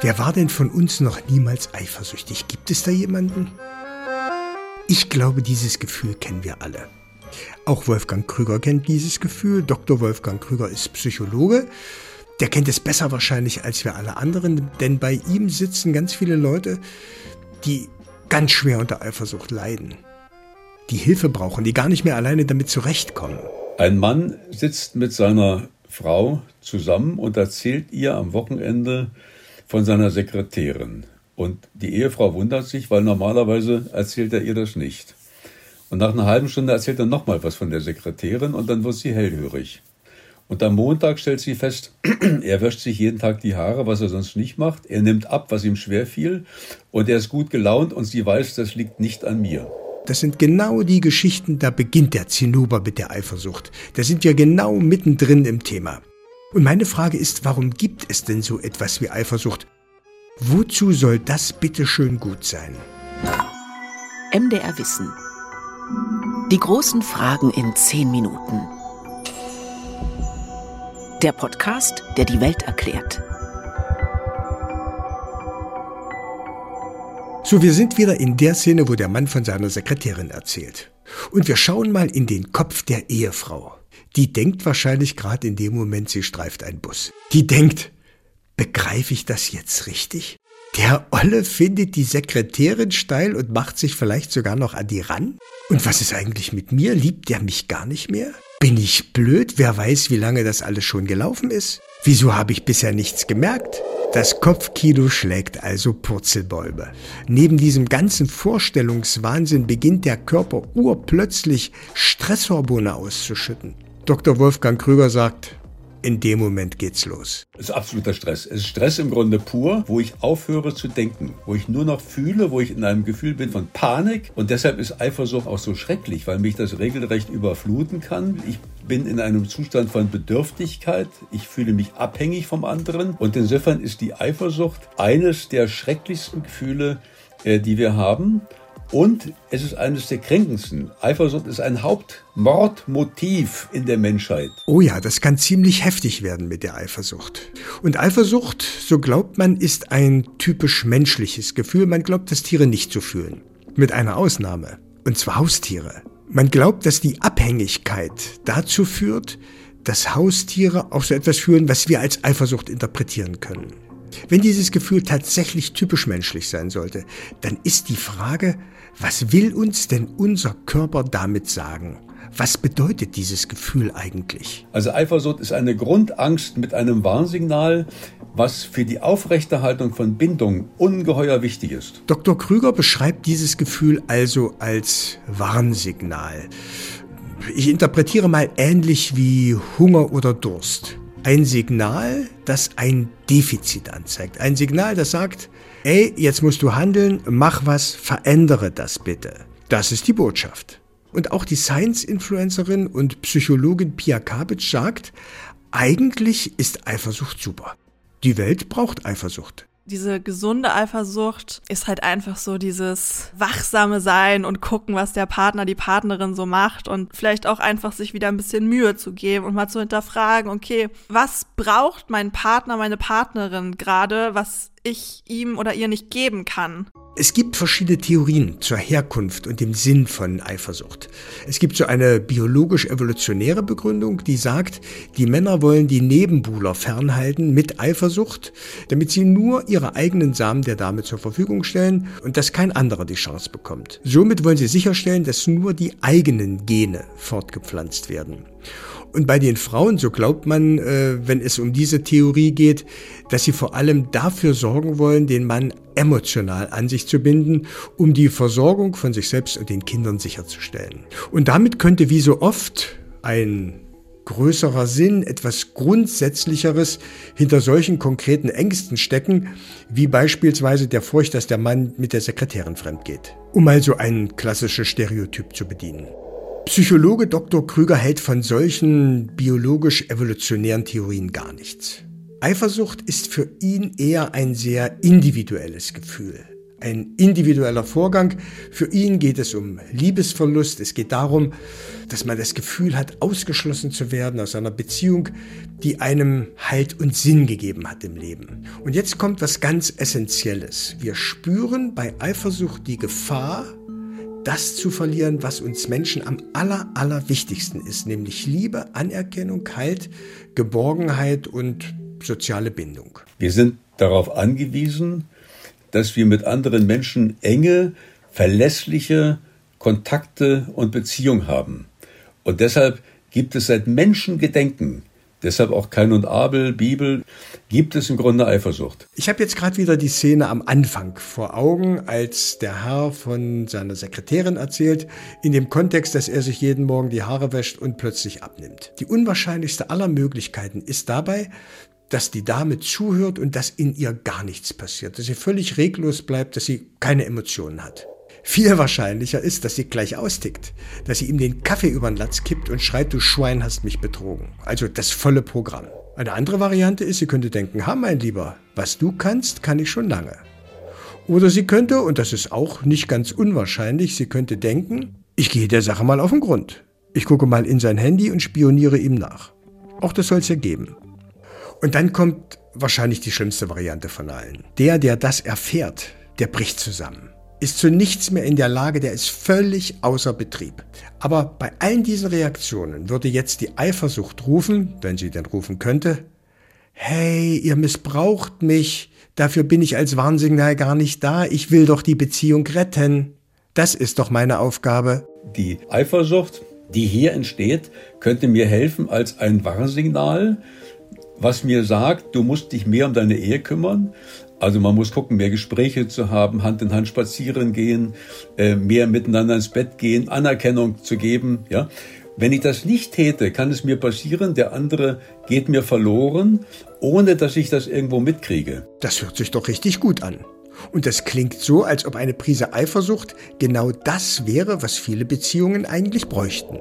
Wer war denn von uns noch niemals eifersüchtig? Gibt es da jemanden? Ich glaube, dieses Gefühl kennen wir alle. Auch Wolfgang Krüger kennt dieses Gefühl. Dr. Wolfgang Krüger ist Psychologe. Der kennt es besser wahrscheinlich als wir alle anderen, denn bei ihm sitzen ganz viele Leute, die ganz schwer unter Eifersucht leiden, die Hilfe brauchen, die gar nicht mehr alleine damit zurechtkommen. Ein Mann sitzt mit seiner Frau zusammen und erzählt ihr am Wochenende von seiner Sekretärin. Und die Ehefrau wundert sich, weil normalerweise erzählt er ihr das nicht. Und nach einer halben Stunde erzählt er nochmal was von der Sekretärin und dann wird sie hellhörig. Und am Montag stellt sie fest, er wäscht sich jeden Tag die Haare, was er sonst nicht macht. Er nimmt ab, was ihm schwer fiel. Und er ist gut gelaunt und sie weiß, das liegt nicht an mir. Das sind genau die Geschichten, da beginnt der Zinnober mit der Eifersucht. Da sind wir genau mittendrin im Thema. Und meine Frage ist, warum gibt es denn so etwas wie Eifersucht? Wozu soll das bitte schön gut sein? MDR Wissen. Die großen Fragen in zehn Minuten. Der Podcast, der die Welt erklärt. So, wir sind wieder in der Szene, wo der Mann von seiner Sekretärin erzählt. Und wir schauen mal in den Kopf der Ehefrau. Die denkt wahrscheinlich gerade in dem Moment, sie streift ein Bus. Die denkt, begreife ich das jetzt richtig? Der Olle findet die Sekretärin steil und macht sich vielleicht sogar noch an die ran? Und was ist eigentlich mit mir? Liebt der mich gar nicht mehr? Bin ich blöd? Wer weiß, wie lange das alles schon gelaufen ist? Wieso habe ich bisher nichts gemerkt? Das Kopfkino schlägt also Purzelbäume. Neben diesem ganzen Vorstellungswahnsinn beginnt der Körper urplötzlich Stresshormone auszuschütten. Dr. Wolfgang Krüger sagt, in dem Moment geht's los. Es ist absoluter Stress. Es ist Stress im Grunde pur, wo ich aufhöre zu denken, wo ich nur noch fühle, wo ich in einem Gefühl bin von Panik. Und deshalb ist Eifersucht auch so schrecklich, weil mich das regelrecht überfluten kann. Ich bin in einem Zustand von Bedürftigkeit. Ich fühle mich abhängig vom anderen. Und insofern ist die Eifersucht eines der schrecklichsten Gefühle, äh, die wir haben. Und es ist eines der kränkendsten. Eifersucht ist ein Hauptmordmotiv in der Menschheit. Oh ja, das kann ziemlich heftig werden mit der Eifersucht. Und Eifersucht, so glaubt man, ist ein typisch menschliches Gefühl. Man glaubt, dass Tiere nicht so fühlen. Mit einer Ausnahme. Und zwar Haustiere. Man glaubt, dass die Abhängigkeit dazu führt, dass Haustiere auch so etwas führen, was wir als Eifersucht interpretieren können. Wenn dieses Gefühl tatsächlich typisch menschlich sein sollte, dann ist die Frage, was will uns denn unser Körper damit sagen? Was bedeutet dieses Gefühl eigentlich? Also Eifersucht ist eine Grundangst mit einem Warnsignal, was für die Aufrechterhaltung von Bindung ungeheuer wichtig ist. Dr. Krüger beschreibt dieses Gefühl also als Warnsignal. Ich interpretiere mal ähnlich wie Hunger oder Durst. Ein Signal, das ein Defizit anzeigt. Ein Signal, das sagt, ey, jetzt musst du handeln, mach was, verändere das bitte. Das ist die Botschaft. Und auch die Science-Influencerin und Psychologin Pia Kabitsch sagt, eigentlich ist Eifersucht super. Die Welt braucht Eifersucht diese gesunde Eifersucht ist halt einfach so dieses wachsame Sein und gucken, was der Partner, die Partnerin so macht und vielleicht auch einfach sich wieder ein bisschen Mühe zu geben und mal zu hinterfragen, okay, was braucht mein Partner, meine Partnerin gerade, was ich ihm oder ihr nicht geben kann? Es gibt verschiedene Theorien zur Herkunft und dem Sinn von Eifersucht. Es gibt so eine biologisch-evolutionäre Begründung, die sagt, die Männer wollen die Nebenbuhler fernhalten mit Eifersucht, damit sie nur ihre eigenen Samen der Dame zur Verfügung stellen und dass kein anderer die Chance bekommt. Somit wollen sie sicherstellen, dass nur die eigenen Gene fortgepflanzt werden. Und bei den Frauen, so glaubt man, äh, wenn es um diese Theorie geht, dass sie vor allem dafür sorgen wollen, den Mann emotional an sich zu binden, um die Versorgung von sich selbst und den Kindern sicherzustellen. Und damit könnte wie so oft ein größerer Sinn, etwas Grundsätzlicheres hinter solchen konkreten Ängsten stecken, wie beispielsweise der Furcht, dass der Mann mit der Sekretärin fremd geht, um also ein klassisches Stereotyp zu bedienen. Psychologe Dr. Krüger hält von solchen biologisch-evolutionären Theorien gar nichts. Eifersucht ist für ihn eher ein sehr individuelles Gefühl. ein individueller Vorgang. Für ihn geht es um Liebesverlust. Es geht darum, dass man das Gefühl hat, ausgeschlossen zu werden aus einer Beziehung, die einem Halt und Sinn gegeben hat im Leben. Und jetzt kommt was ganz Essentielles. Wir spüren bei Eifersucht die Gefahr, das zu verlieren, was uns Menschen am aller, aller wichtigsten ist, nämlich Liebe, Anerkennung, Halt, Geborgenheit und soziale Bindung. Wir sind darauf angewiesen, dass wir mit anderen Menschen enge, verlässliche Kontakte und Beziehungen haben. Und deshalb gibt es seit Menschengedenken Deshalb auch Kain und Abel, Bibel, gibt es im Grunde Eifersucht. Ich habe jetzt gerade wieder die Szene am Anfang vor Augen, als der Herr von seiner Sekretärin erzählt, in dem Kontext, dass er sich jeden Morgen die Haare wäscht und plötzlich abnimmt. Die unwahrscheinlichste aller Möglichkeiten ist dabei, dass die Dame zuhört und dass in ihr gar nichts passiert, dass sie völlig reglos bleibt, dass sie keine Emotionen hat. Viel wahrscheinlicher ist, dass sie gleich austickt, dass sie ihm den Kaffee über den Latz kippt und schreit, du Schwein hast mich betrogen. Also das volle Programm. Eine andere Variante ist, sie könnte denken, ha mein Lieber, was du kannst, kann ich schon lange. Oder sie könnte, und das ist auch nicht ganz unwahrscheinlich, sie könnte denken, ich gehe der Sache mal auf den Grund. Ich gucke mal in sein Handy und spioniere ihm nach. Auch das soll es ja geben. Und dann kommt wahrscheinlich die schlimmste Variante von allen. Der, der das erfährt, der bricht zusammen ist zu nichts mehr in der Lage, der ist völlig außer Betrieb. Aber bei allen diesen Reaktionen würde jetzt die Eifersucht rufen, wenn sie denn rufen könnte, hey, ihr missbraucht mich, dafür bin ich als Warnsignal gar nicht da, ich will doch die Beziehung retten. Das ist doch meine Aufgabe. Die Eifersucht, die hier entsteht, könnte mir helfen als ein Warnsignal, was mir sagt, du musst dich mehr um deine Ehe kümmern, also man muss gucken, mehr Gespräche zu haben, Hand in Hand spazieren gehen, äh, mehr miteinander ins Bett gehen, Anerkennung zu geben. Ja, wenn ich das nicht täte, kann es mir passieren, der andere geht mir verloren, ohne dass ich das irgendwo mitkriege. Das hört sich doch richtig gut an. Und das klingt so, als ob eine Prise Eifersucht genau das wäre, was viele Beziehungen eigentlich bräuchten.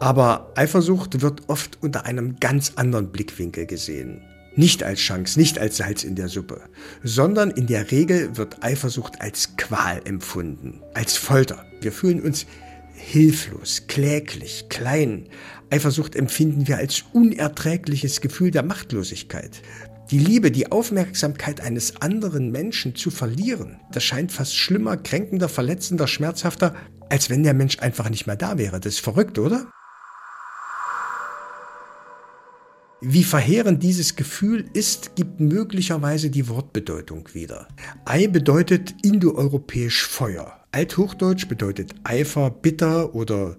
Aber Eifersucht wird oft unter einem ganz anderen Blickwinkel gesehen. Nicht als Chance, nicht als Salz in der Suppe, sondern in der Regel wird Eifersucht als Qual empfunden, als Folter. Wir fühlen uns hilflos, kläglich, klein. Eifersucht empfinden wir als unerträgliches Gefühl der Machtlosigkeit. Die Liebe, die Aufmerksamkeit eines anderen Menschen zu verlieren, das scheint fast schlimmer, kränkender, verletzender, schmerzhafter, als wenn der Mensch einfach nicht mehr da wäre. Das ist verrückt, oder? Wie verheerend dieses Gefühl ist, gibt möglicherweise die Wortbedeutung wieder. Ei bedeutet indoeuropäisch Feuer. Althochdeutsch bedeutet Eifer, bitter oder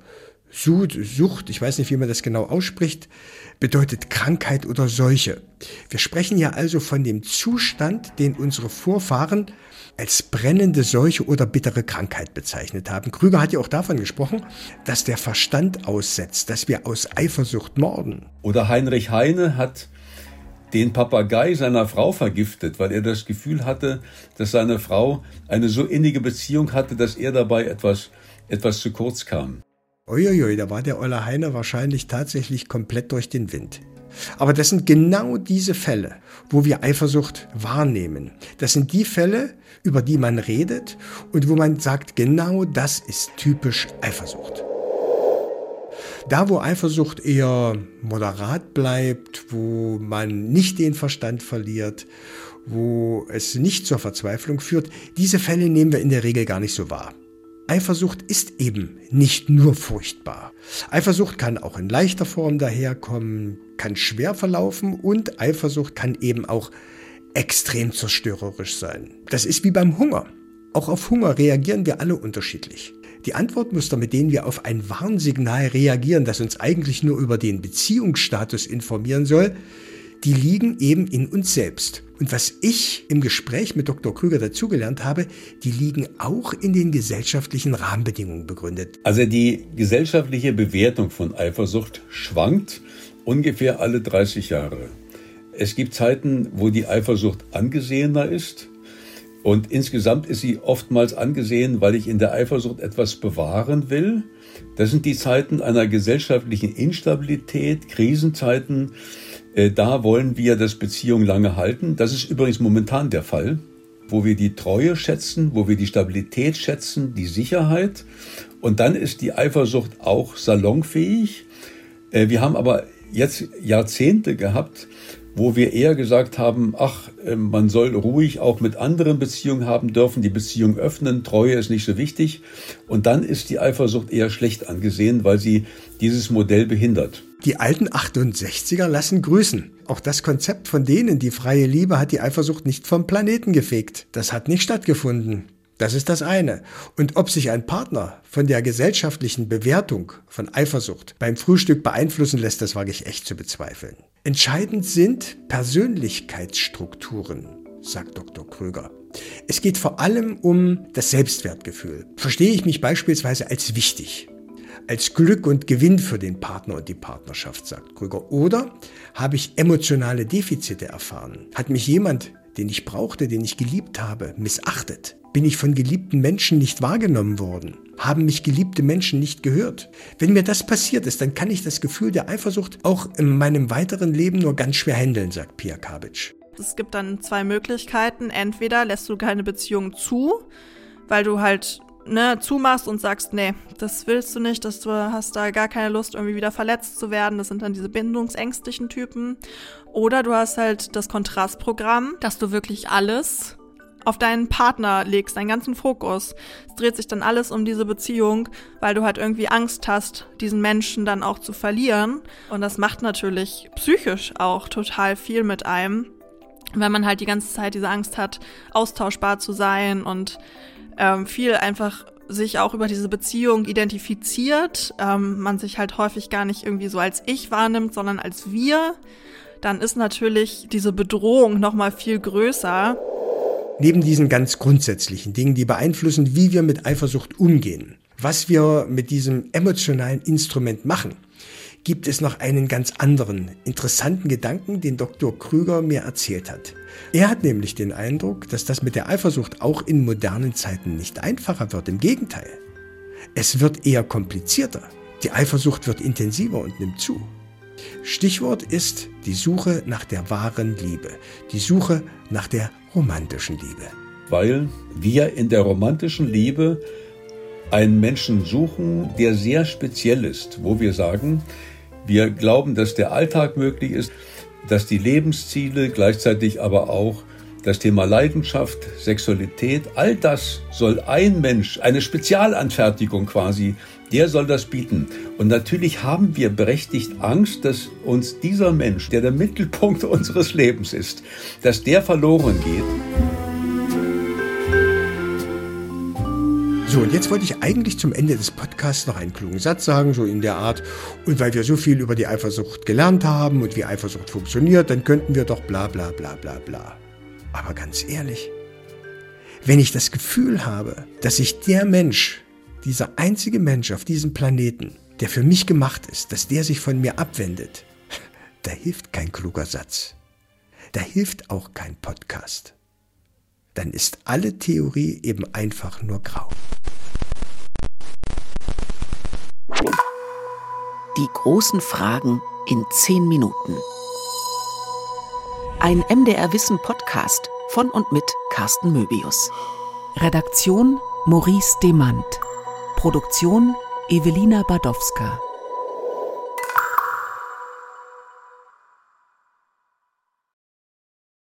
Sucht, ich weiß nicht, wie man das genau ausspricht, bedeutet Krankheit oder Seuche. Wir sprechen ja also von dem Zustand, den unsere Vorfahren als brennende Seuche oder bittere Krankheit bezeichnet haben. Krüger hat ja auch davon gesprochen, dass der Verstand aussetzt, dass wir aus Eifersucht morden. Oder Heinrich Heine hat den Papagei seiner Frau vergiftet, weil er das Gefühl hatte, dass seine Frau eine so innige Beziehung hatte, dass er dabei etwas, etwas zu kurz kam. Uiuiui, da war der Olle Heine wahrscheinlich tatsächlich komplett durch den Wind. Aber das sind genau diese Fälle, wo wir Eifersucht wahrnehmen. Das sind die Fälle, über die man redet und wo man sagt, genau das ist typisch Eifersucht. Da, wo Eifersucht eher moderat bleibt, wo man nicht den Verstand verliert, wo es nicht zur Verzweiflung führt, diese Fälle nehmen wir in der Regel gar nicht so wahr. Eifersucht ist eben nicht nur furchtbar. Eifersucht kann auch in leichter Form daherkommen, kann schwer verlaufen und Eifersucht kann eben auch extrem zerstörerisch sein. Das ist wie beim Hunger. Auch auf Hunger reagieren wir alle unterschiedlich. Die Antwortmuster, mit denen wir auf ein Warnsignal reagieren, das uns eigentlich nur über den Beziehungsstatus informieren soll, die liegen eben in uns selbst. Und was ich im Gespräch mit Dr. Krüger dazugelernt habe, die liegen auch in den gesellschaftlichen Rahmenbedingungen begründet. Also die gesellschaftliche Bewertung von Eifersucht schwankt ungefähr alle 30 Jahre. Es gibt Zeiten, wo die Eifersucht angesehener ist. Und insgesamt ist sie oftmals angesehen, weil ich in der Eifersucht etwas bewahren will. Das sind die Zeiten einer gesellschaftlichen Instabilität, Krisenzeiten, da wollen wir, dass Beziehungen lange halten. Das ist übrigens momentan der Fall. wo wir die Treue schätzen, wo wir die Stabilität schätzen, die Sicherheit. Und dann ist die Eifersucht auch salonfähig. Äh, wir haben aber jetzt Jahrzehnte gehabt, wo wir eher gesagt haben, ach, äh, man soll ruhig auch mit anderen Beziehungen haben dürfen, die Beziehung öffnen, Treue ist nicht so wichtig. Und dann ist die Eifersucht eher schlecht angesehen, weil sie dieses Modell behindert. Die alten 68er lassen grüßen. Auch das Konzept von denen, die freie Liebe, hat die Eifersucht nicht vom Planeten gefegt. Das hat nicht stattgefunden. Das ist das eine. Und ob sich ein Partner von der gesellschaftlichen Bewertung von Eifersucht beim Frühstück beeinflussen lässt, das wage ich echt zu bezweifeln. Entscheidend sind Persönlichkeitsstrukturen, sagt Dr. Krüger. Es geht vor allem um das Selbstwertgefühl. Verstehe ich mich beispielsweise als wichtig, als Glück und Gewinn für den Partner und die Partnerschaft, sagt Krüger. Oder habe ich emotionale Defizite erfahren? Hat mich jemand, den ich brauchte, den ich geliebt habe, missachtet? Bin ich von geliebten Menschen nicht wahrgenommen worden? Haben mich geliebte Menschen nicht gehört? Wenn mir das passiert ist, dann kann ich das Gefühl der Eifersucht auch in meinem weiteren Leben nur ganz schwer handeln, sagt Pia Kabic. Es gibt dann zwei Möglichkeiten. Entweder lässt du keine Beziehung zu, weil du halt ne, zumachst und sagst, nee, das willst du nicht, dass du hast da gar keine Lust, irgendwie wieder verletzt zu werden. Das sind dann diese bindungsängstlichen Typen. Oder du hast halt das Kontrastprogramm, dass du wirklich alles auf deinen Partner legst, deinen ganzen Fokus. Es dreht sich dann alles um diese Beziehung, weil du halt irgendwie Angst hast, diesen Menschen dann auch zu verlieren. Und das macht natürlich psychisch auch total viel mit einem, wenn man halt die ganze Zeit diese Angst hat, austauschbar zu sein und ähm, viel einfach sich auch über diese Beziehung identifiziert, ähm, man sich halt häufig gar nicht irgendwie so als ich wahrnimmt, sondern als wir, dann ist natürlich diese Bedrohung nochmal viel größer. Neben diesen ganz grundsätzlichen Dingen, die beeinflussen, wie wir mit Eifersucht umgehen, was wir mit diesem emotionalen Instrument machen, gibt es noch einen ganz anderen, interessanten Gedanken, den Dr. Krüger mir erzählt hat. Er hat nämlich den Eindruck, dass das mit der Eifersucht auch in modernen Zeiten nicht einfacher wird. Im Gegenteil. Es wird eher komplizierter. Die Eifersucht wird intensiver und nimmt zu. Stichwort ist die Suche nach der wahren Liebe, die Suche nach der romantischen Liebe. Weil wir in der romantischen Liebe einen Menschen suchen, der sehr speziell ist, wo wir sagen, wir glauben, dass der Alltag möglich ist, dass die Lebensziele gleichzeitig aber auch das Thema Leidenschaft, Sexualität, all das soll ein Mensch, eine Spezialanfertigung quasi, der soll das bieten. Und natürlich haben wir berechtigt Angst, dass uns dieser Mensch, der der Mittelpunkt unseres Lebens ist, dass der verloren geht. So, und jetzt wollte ich eigentlich zum Ende des Podcasts noch einen klugen Satz sagen, so in der Art, und weil wir so viel über die Eifersucht gelernt haben und wie Eifersucht funktioniert, dann könnten wir doch bla bla bla bla bla. Aber ganz ehrlich, wenn ich das Gefühl habe, dass sich der Mensch, dieser einzige Mensch auf diesem Planeten, der für mich gemacht ist, dass der sich von mir abwendet, da hilft kein kluger Satz. Da hilft auch kein Podcast dann ist alle Theorie eben einfach nur grau. Die großen Fragen in zehn Minuten. Ein MDR Wissen Podcast von und mit Carsten Möbius. Redaktion Maurice Demand. Produktion Evelina Badowska.